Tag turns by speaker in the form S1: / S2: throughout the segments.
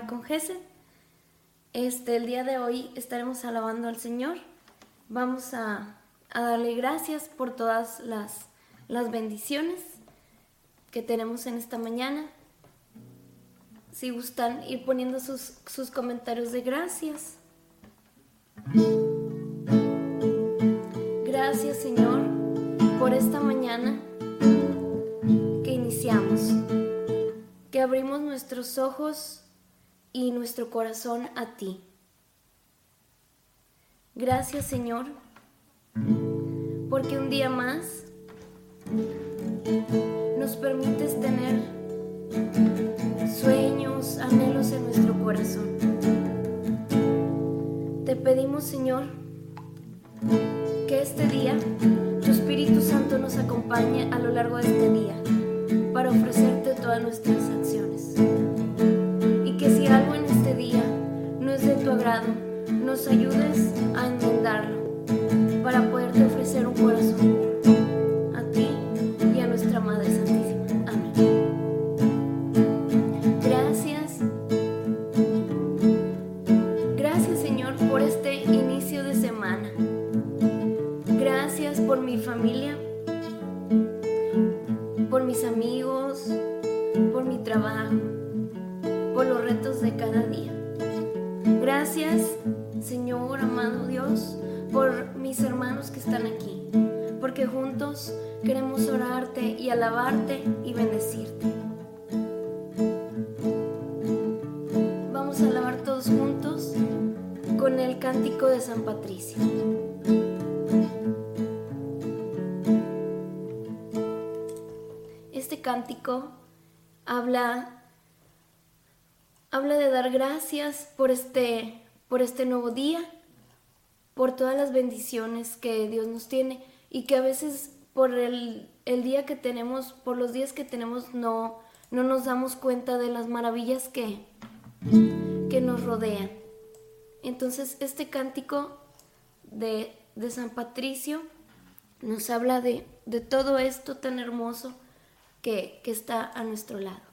S1: con Gesed. Este, el día de hoy estaremos alabando al Señor. Vamos a, darle gracias por todas las, las bendiciones que tenemos en esta mañana. Si gustan ir poniendo sus, sus comentarios de gracias. Gracias Señor por esta mañana que iniciamos, que abrimos nuestros ojos y nuestro corazón a ti. Gracias Señor, porque un día más nos permites tener sueños, anhelos en nuestro corazón. Te pedimos Señor que este día tu Espíritu Santo nos acompañe a lo largo de este día para ofrecerte todas nuestras acciones. Nos ayudes a habla habla de dar gracias por este por este nuevo día, por todas las bendiciones que Dios nos tiene y que a veces por el, el día que tenemos, por los días que tenemos no no nos damos cuenta de las maravillas que que nos rodean. Entonces este cántico de, de San Patricio nos habla de, de todo esto tan hermoso que, que está a nuestro lado.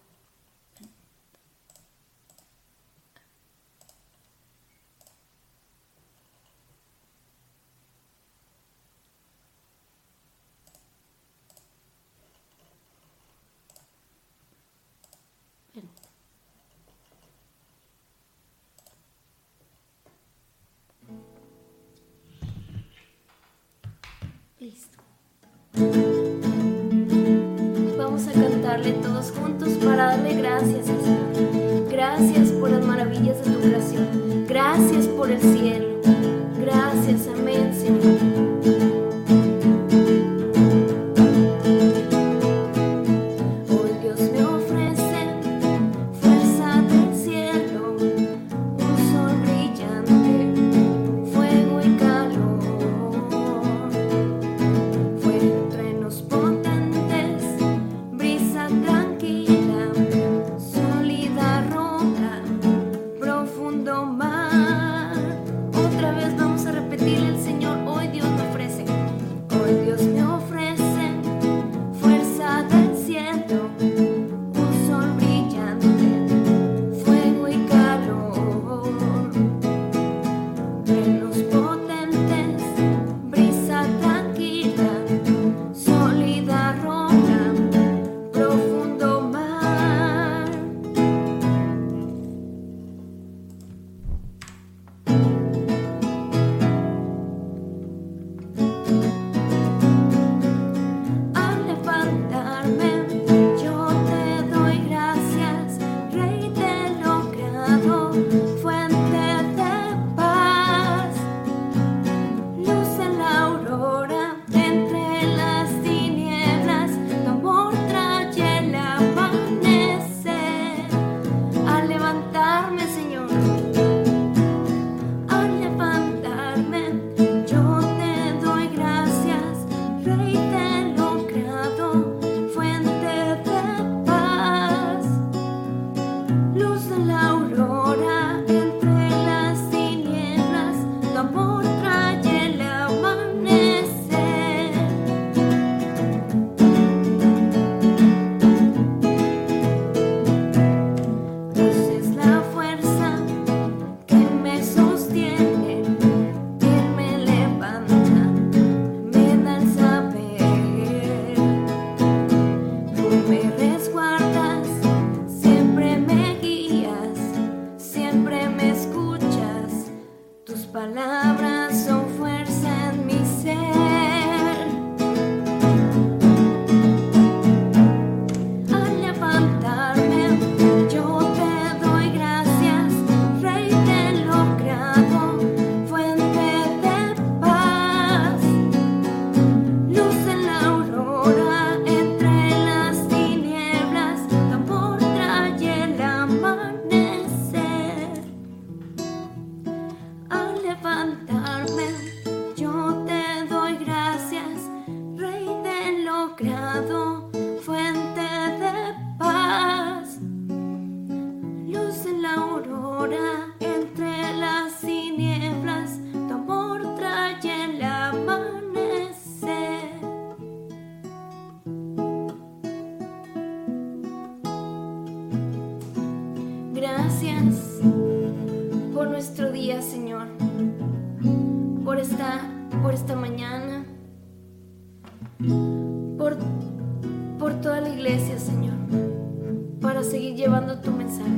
S1: Llevando tu mensaje.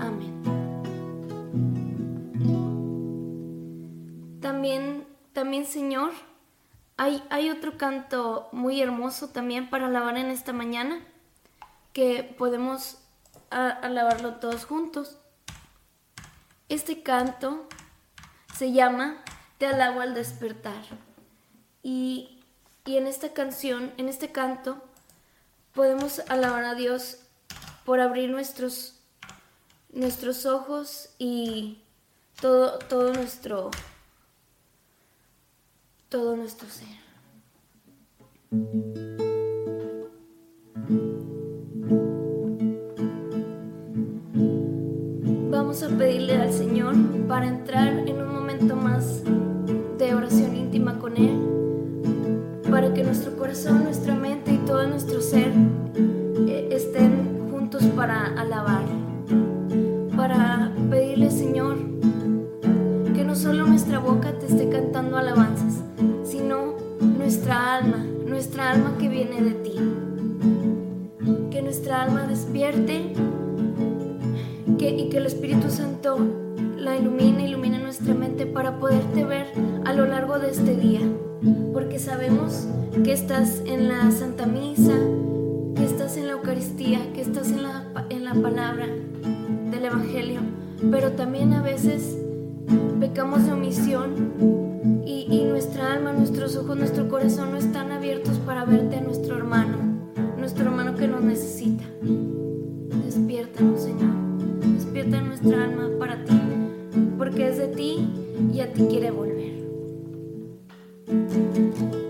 S1: Amén. También, también Señor, hay, hay otro canto muy hermoso también para alabar en esta mañana, que podemos alabarlo todos juntos. Este canto se llama Te alabo al despertar. Y, en esta canción, en este canto, podemos alabar a Dios por abrir nuestros, nuestros ojos y todo, todo nuestro todo nuestro ser. Vamos a pedirle al Señor para entrar en un momento más de oración íntima con Él, para que nuestro corazón, nuestra todo nuestro ser eh, estén juntos para alabar, para pedirle Señor que no solo nuestra boca te esté cantando alabanzas, sino nuestra alma, nuestra alma que viene de ti. Que nuestra alma despierte y que el Espíritu Santo la ilumine, ilumine nuestra mente para poderte ver a lo largo de este día. Porque sabemos que estás en la Santa Misa, que estás en la Eucaristía, que estás en la, en la palabra del Evangelio, pero también a veces pecamos de omisión y, y nuestra alma, nuestros ojos, nuestro corazón no están abiertos para verte a nuestro hermano, nuestro hermano que nos necesita. Despiértanos, Señor despierta nuestra alma para ti, porque es de ti y a ti quiere volver. Despierta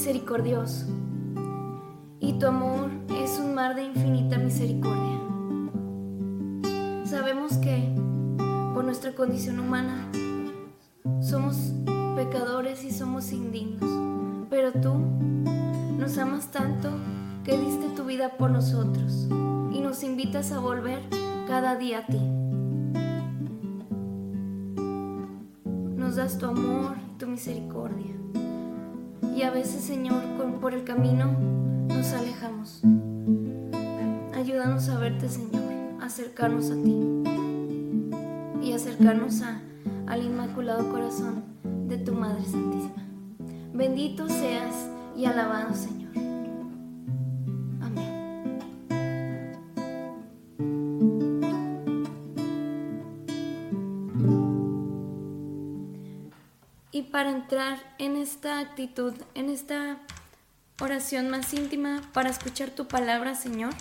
S1: misericordioso y tu amor es un mar de infinita misericordia. Sabemos que por nuestra condición humana somos pecadores y somos indignos, pero tú nos amas tanto que diste tu vida por nosotros y nos invitas a volver cada día a ti. Nos das tu amor tu misericordia. Y a veces, Señor, por el camino nos alejamos. Ayúdanos a verte, Señor, acercarnos a ti y acercarnos a, al Inmaculado Corazón de tu Madre Santísima. Bendito seas y alabado, Señor. Para entrar en esta actitud, en esta oración más íntima para escuchar tu palabra, Señor.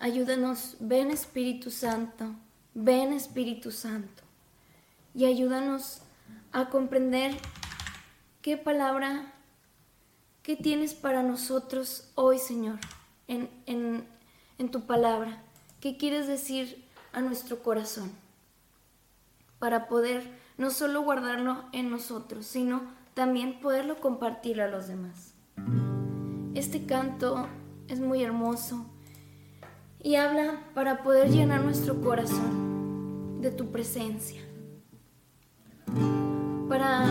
S1: Ayúdanos, ven Espíritu Santo, ven Espíritu Santo, y ayúdanos a comprender qué palabra, qué tienes para nosotros hoy, Señor, en, en, en tu palabra, qué quieres decir a nuestro corazón para poder no solo guardarlo en nosotros, sino también poderlo compartir a los demás. Este canto es muy hermoso y habla para poder llenar nuestro corazón de tu presencia. Para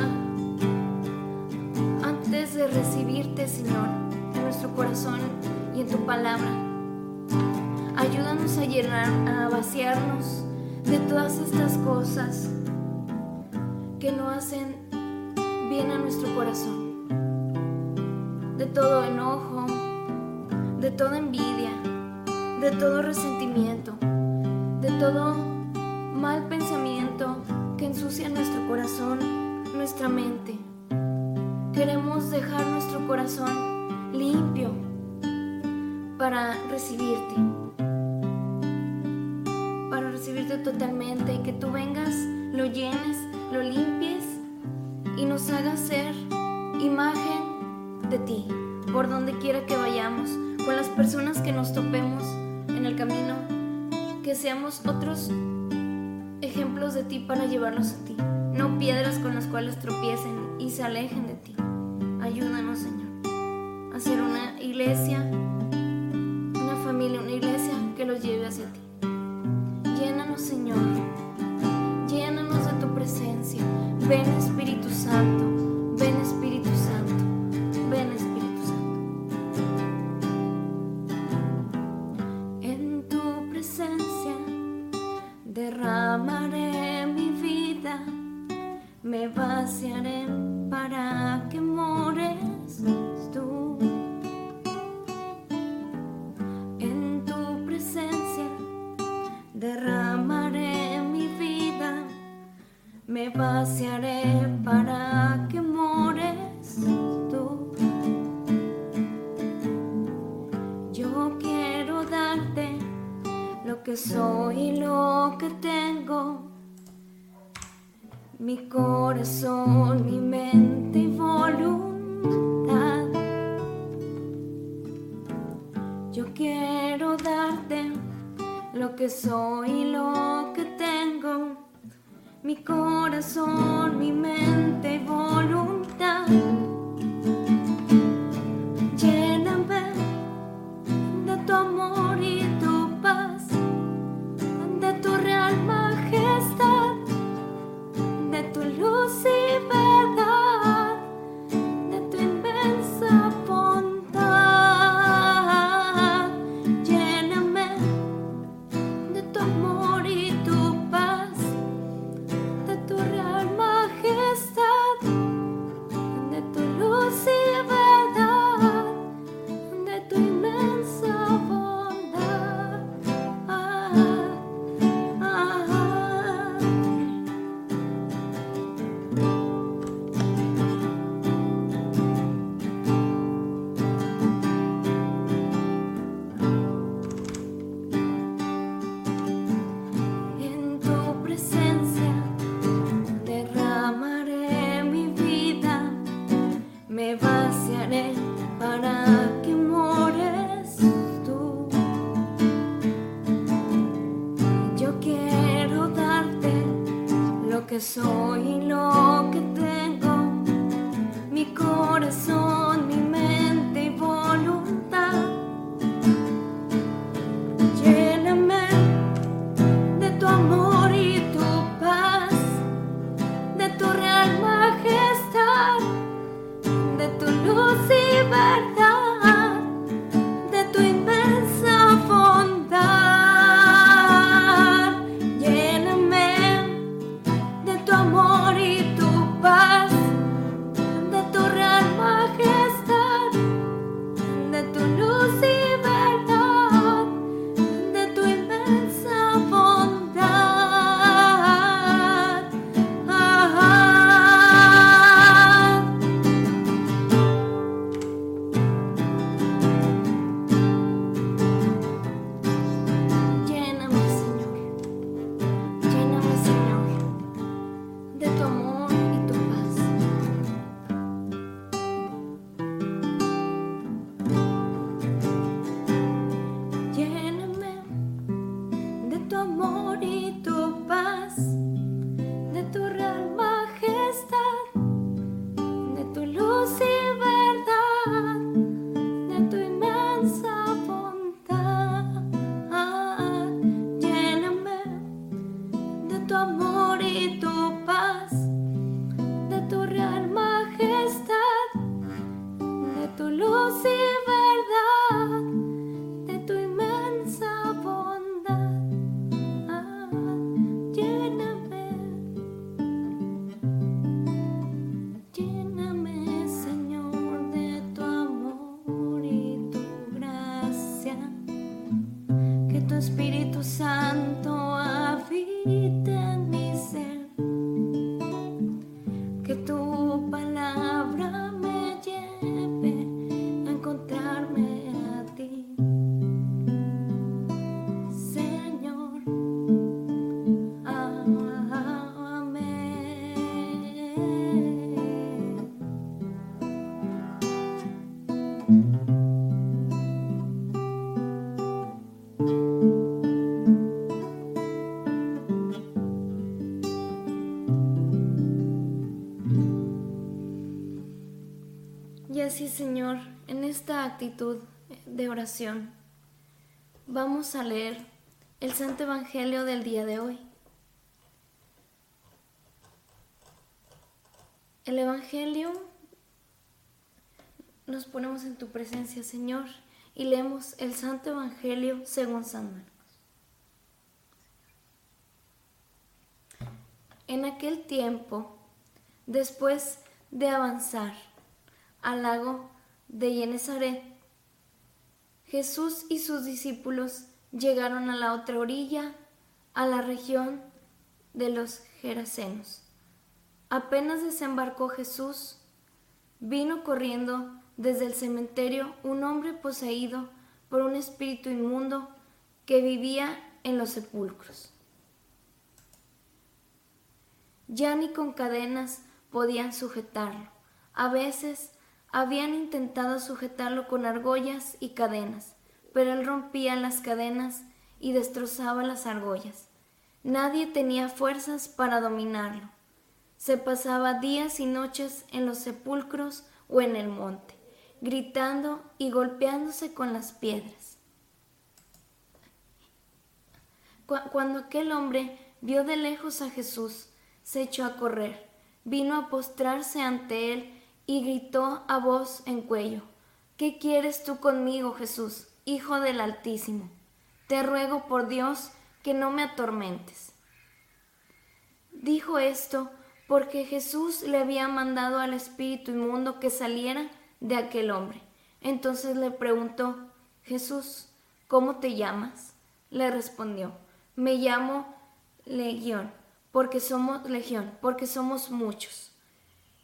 S1: antes de recibirte, Señor, en nuestro corazón y en tu palabra, ayúdanos a llenar, a vaciarnos de todas estas cosas que no hacen bien a nuestro corazón, de todo enojo, de toda envidia, de todo resentimiento, de todo mal pensamiento que ensucia nuestro corazón, nuestra mente. Queremos dejar nuestro corazón limpio para recibirte totalmente que tú vengas, lo llenes, lo limpies y nos hagas ser imagen de ti, por donde quiera que vayamos, con las personas que nos topemos en el camino, que seamos otros ejemplos de ti para llevarlos a ti, no piedras con las cuales tropiecen y se alejen de ti. Ayúdanos, Señor, a ser una iglesia, una familia, una iglesia que los lleve hacia ti. Señor. Llénanos de tu presencia. Ven, Espíritu Santo. Ven, Espíritu Santo. Soy lo que tengo, mi corazón, mi mente y voluntad. Lléname de tu amor y tu paz, de tu real majestad, de tu luz y verdad, actitud de oración, vamos a leer el Santo Evangelio del día de hoy. El Evangelio nos ponemos en tu presencia, Señor, y leemos el Santo Evangelio según San Marcos. En aquel tiempo, después de avanzar al lago de Genezaret, Jesús y sus discípulos llegaron a la otra orilla, a la región de los Gerasenos. Apenas desembarcó Jesús, vino corriendo desde el cementerio un hombre poseído por un espíritu inmundo que vivía en los sepulcros. Ya ni con cadenas podían sujetarlo. A veces habían intentado sujetarlo con argollas y cadenas, pero él rompía las cadenas y destrozaba las argollas. Nadie tenía fuerzas para dominarlo. Se pasaba días y noches en los sepulcros o en el monte, gritando y golpeándose con las piedras. Cu- Cuando aquel hombre vio de lejos a Jesús, se echó a correr, vino a postrarse ante él y gritó a voz en cuello, ¿Qué quieres tú conmigo, Jesús, Hijo del Altísimo? Te ruego por Dios que no me atormentes. Dijo esto porque Jesús le había mandado al espíritu inmundo que saliera de aquel hombre. Entonces le preguntó, Jesús, ¿cómo te llamas? Le respondió, me llamo Legión, porque somos Legión, porque somos muchos.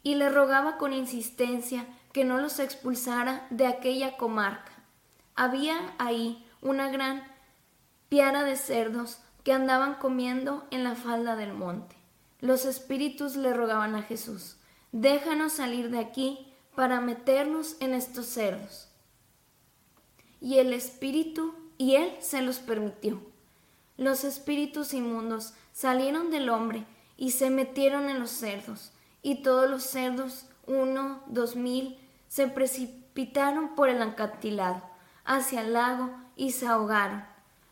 S1: Y le rogaba con insistencia que no los expulsara de aquella comarca. Había ahí una gran piara de cerdos que andaban comiendo en la falda del monte. Los espíritus le rogaban a Jesús, déjanos salir de aquí para meternos en estos cerdos. Y el espíritu, y él se los permitió. Los espíritus inmundos salieron del hombre y se metieron en los cerdos, y todos los cerdos, uno, dos mil, se precipitaron por el acantilado hacia el lago y se ahogaron.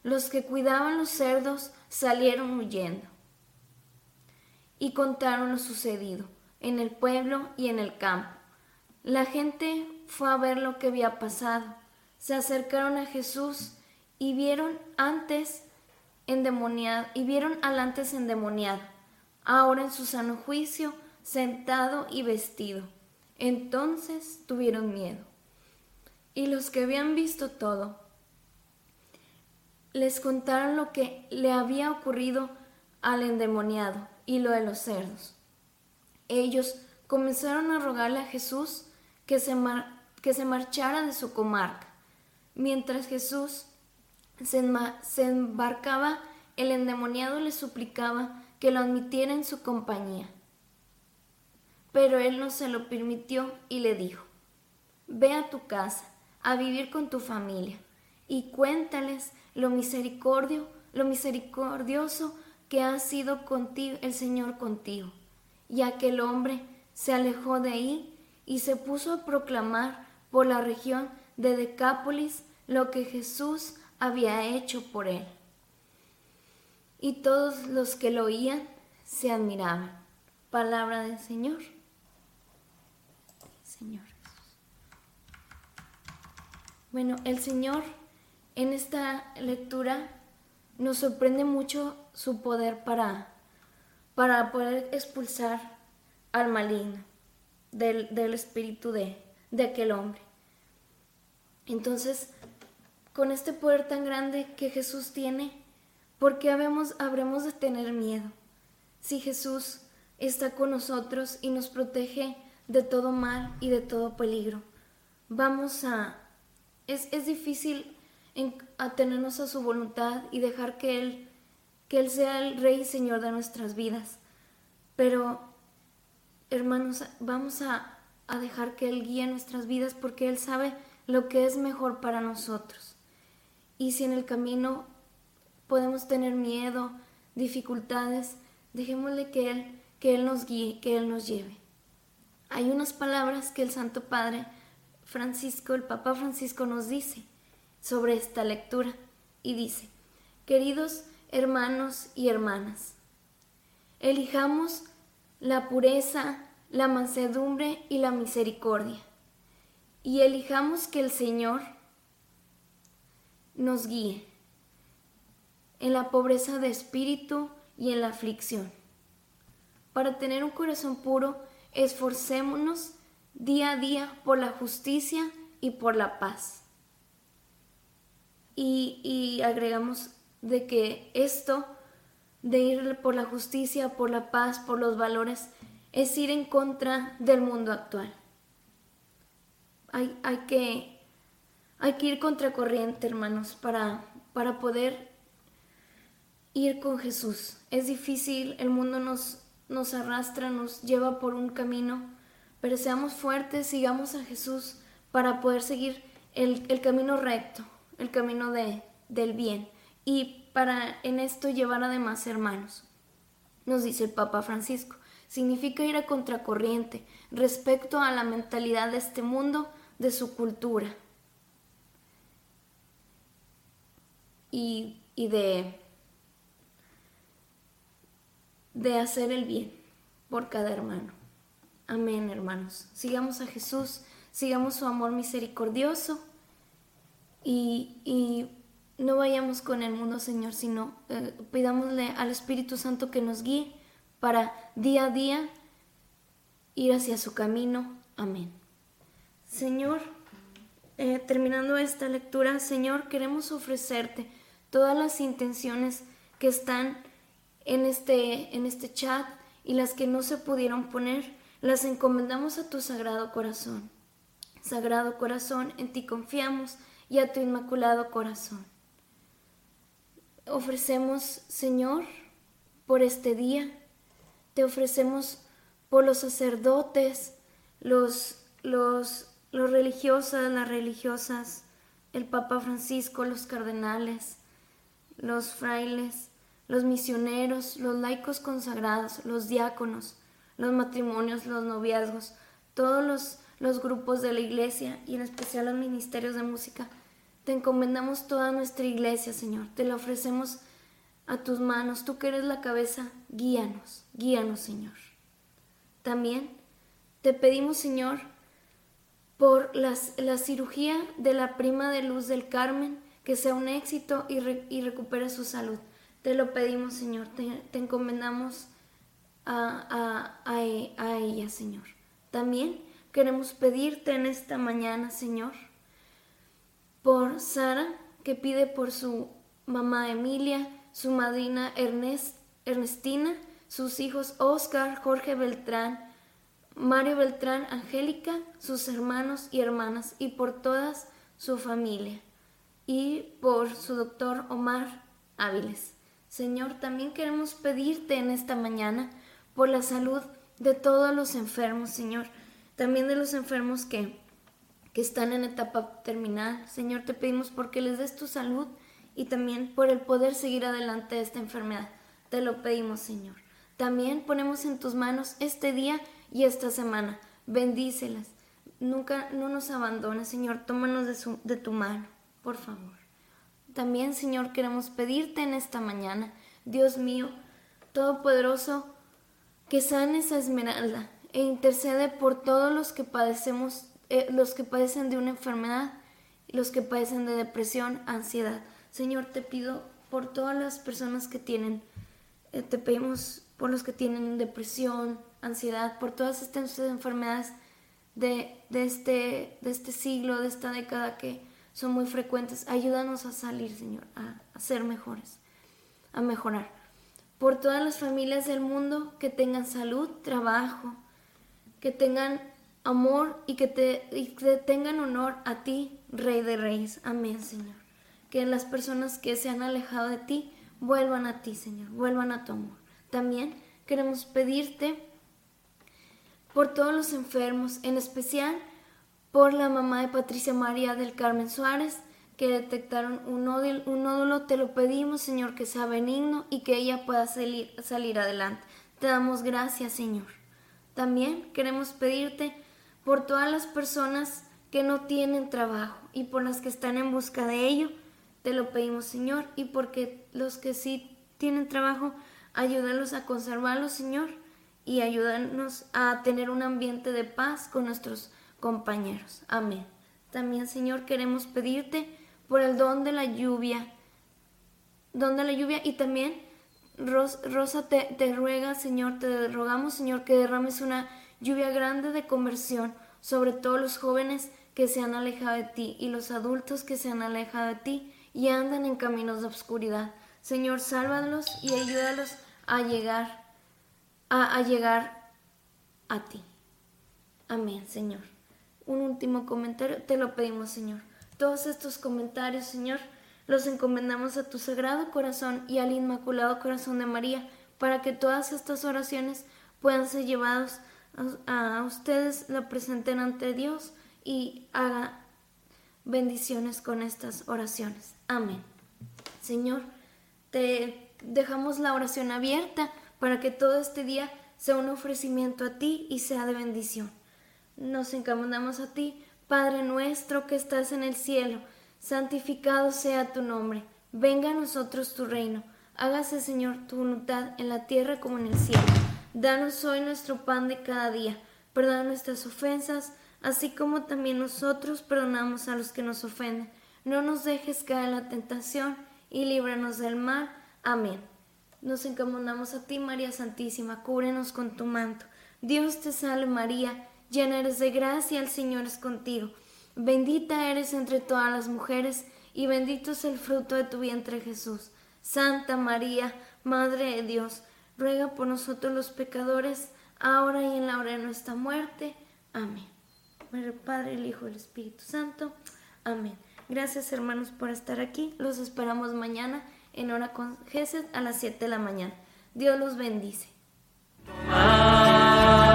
S1: Los que cuidaban los cerdos salieron huyendo y contaron lo sucedido en el pueblo y en el campo. La gente fue a ver lo que había pasado. Se acercaron a Jesús y vieron antes endemoniado y vieron al antes endemoniado, ahora en su sano juicio, sentado y vestido. Entonces tuvieron miedo. Y los que habían visto todo les contaron lo que le había ocurrido al endemoniado y lo de los cerdos. Ellos comenzaron a rogarle a Jesús que se, que se marchara de su comarca. Mientras Jesús se, se embarcaba, el endemoniado le suplicaba que lo admitiera en su compañía. Pero él no se lo permitió y le dijo, Ve a tu casa, a vivir con tu familia, y cuéntales lo misericordio, lo misericordioso que ha sido contigo el Señor contigo. Y aquel hombre se alejó de ahí y se puso a proclamar por la región de Decápolis lo que Jesús había hecho por él. Y todos los que lo oían se admiraban. Palabra del Señor. Señor. Bueno, el Señor en esta lectura nos sorprende mucho su poder para, para poder expulsar al maligno del, espíritu de, de aquel hombre. Entonces, con este poder tan grande que Jesús tiene, ¿por qué habremos, habremos de tener miedo? Si Jesús está con nosotros y nos protege de todo mal y de todo peligro. Vamos a... Es, es difícil atenernos a su voluntad y dejar que Él, que Él sea el Rey y Señor de nuestras vidas. Pero, hermanos, vamos a, a dejar que Él guíe nuestras vidas porque Él sabe lo que es mejor para nosotros. Y si en el camino podemos tener miedo, dificultades, dejémosle que Él, que Él nos guíe, que Él nos lleve. Hay unas palabras que el Santo Padre Francisco, el Papa Francisco nos dice sobre esta lectura y dice, queridos hermanos y hermanas, elijamos la pureza, la mansedumbre y la misericordia y elijamos que el Señor nos guíe en la pobreza de espíritu y en la aflicción. Para tener un corazón puro, esforcémonos día a día por la justicia y por la paz. Y, agregamos de que esto de ir por la justicia, por la paz, por los valores, es ir en contra del mundo actual. Hay, hay, que, hay que ir contracorriente, hermanos, para, para poder ir con Jesús. Es difícil, el mundo nos, nos arrastra, nos lleva por un camino, pero seamos fuertes, sigamos a Jesús para poder seguir el, el camino recto el camino de, del bien y para en esto llevar además hermanos. Nos dice el Papa Francisco, significa ir a contracorriente respecto a la mentalidad de este mundo, de su cultura y, y de de hacer el bien por cada hermano. Amén, hermanos. Sigamos a Jesús, sigamos su amor misericordioso y, no vayamos con el mundo, Señor, sino eh, pidámosle al Espíritu Santo que nos guíe para día a día ir hacia su camino. Amén. Señor, eh, terminando esta lectura, Señor, queremos ofrecerte todas las intenciones que están en este, en este chat y las que no se pudieron poner, las encomendamos a tu sagrado corazón. Sagrado corazón, en ti confiamos y a tu inmaculado corazón. Ofrecemos, Señor, por este día, te ofrecemos por los sacerdotes, los, los, los religiosas, las religiosas, el Papa Francisco, los cardenales, los frailes, los misioneros, los laicos consagrados, los diáconos, los matrimonios, los noviazgos, todos los, los grupos de la iglesia y en especial los ministerios de música. Te encomendamos toda nuestra iglesia, Señor. Te la ofrecemos a tus manos. Tú que eres la cabeza, guíanos, guíanos, Señor. También te pedimos, Señor, por las, la cirugía de la prima de Luz del Carmen, que sea un éxito y, y recupere su salud. Te lo pedimos, Señor, te, encomendamos a, a, a ella, Señor. También queremos pedirte en esta mañana, Señor, por Sara, que pide por su mamá Emilia, su madrina Ernest, Ernestina, sus hijos Oscar, Jorge Beltrán, Mario Beltrán, Angélica, sus hermanos y hermanas, y por toda su familia, y por su doctor Omar Áviles. Señor, también queremos pedirte en esta mañana por la salud de todos los enfermos, Señor, también de los enfermos que, que están en etapa terminal. Señor, te pedimos porque les des tu salud y también por el poder seguir adelante de esta enfermedad. Te lo pedimos, Señor. También ponemos en tus manos este día y esta semana. Bendícelas. Nunca no nos abandones, Señor. Tómanos de, de tu mano, por favor. También, Señor, queremos pedirte en esta mañana, Dios mío, Todopoderoso, que sanes a Esmeralda e intercede por todos los que padecemos, eh, los que padecen de una enfermedad, los que padecen de depresión, ansiedad. Señor, te pido por todas las personas que tienen, eh, te pedimos por los que tienen depresión, ansiedad, por todas estas enfermedades de, este, de este siglo, de esta década que son muy frecuentes. Ayúdanos a salir, Señor, a, ser mejores, a mejorar. Por todas las familias del mundo que tengan salud, trabajo, que tengan amor y que, te, que tengan honor a ti, Rey de Reyes. Amén, Señor. Que las personas que se han alejado de ti vuelvan a ti, Señor, vuelvan a tu amor. También queremos pedirte por todos los enfermos, en especial por la mamá de Patricia María del Carmen Suárez, que detectaron un nódulo, un nódulo, te lo pedimos, Señor, que sea benigno y que ella pueda salir, salir adelante. Te damos gracias, Señor. También queremos pedirte por todas las personas que no tienen trabajo y por las que están en busca de ello, te lo pedimos, Señor, y porque los que sí tienen trabajo, ayúdalos a conservarlo, Señor, y ayúdanos a tener un ambiente de paz con nuestros compañeros. Amén. También, Señor, queremos pedirte por el don de la lluvia, don de la lluvia y también, Rosa, te, te ruega, Señor, te rogamos, Señor, que derrames una lluvia grande de conversión sobre todos los jóvenes que se han alejado de ti y los adultos que se han alejado de ti y andan en caminos de oscuridad. Señor, sálvalos y ayúdalos a llegar, a, a llegar a ti. Amén, Señor un último comentario, te lo pedimos, Señor. Todos estos comentarios, Señor, los encomendamos a tu sagrado corazón y al inmaculado corazón de María, para que todas estas oraciones puedan ser llevadas a, ustedes, la presenten ante Dios y haga bendiciones con estas oraciones. Amén. Señor, te dejamos la oración abierta para que todo este día sea un ofrecimiento a ti y sea de bendición. Nos encomendamos a ti, Padre nuestro que estás en el cielo, santificado sea tu nombre, venga a nosotros tu reino, Hágase, Señor, tu voluntad en la tierra como en el cielo. Danos hoy nuestro pan de cada día. Perdona nuestras ofensas, así como también nosotros perdonamos a los que nos ofenden. No nos dejes caer en la tentación y líbranos del mal. Amén. Nos encomendamos a ti, María Santísima, cúbrenos con tu manto. Dios te salve María, llena eres de gracia, el Señor es contigo. Bendita eres entre todas las mujeres, y bendito es el fruto de tu vientre Jesús. Santa María, Madre de Dios, ruega por nosotros los pecadores, ahora y en la hora de nuestra muerte. Amén. el Padre, el Hijo y el Espíritu Santo. Amén. Gracias hermanos por estar aquí. Los esperamos mañana en hora con Jesús a las 7 de la mañana. Dios los bendice. Ah.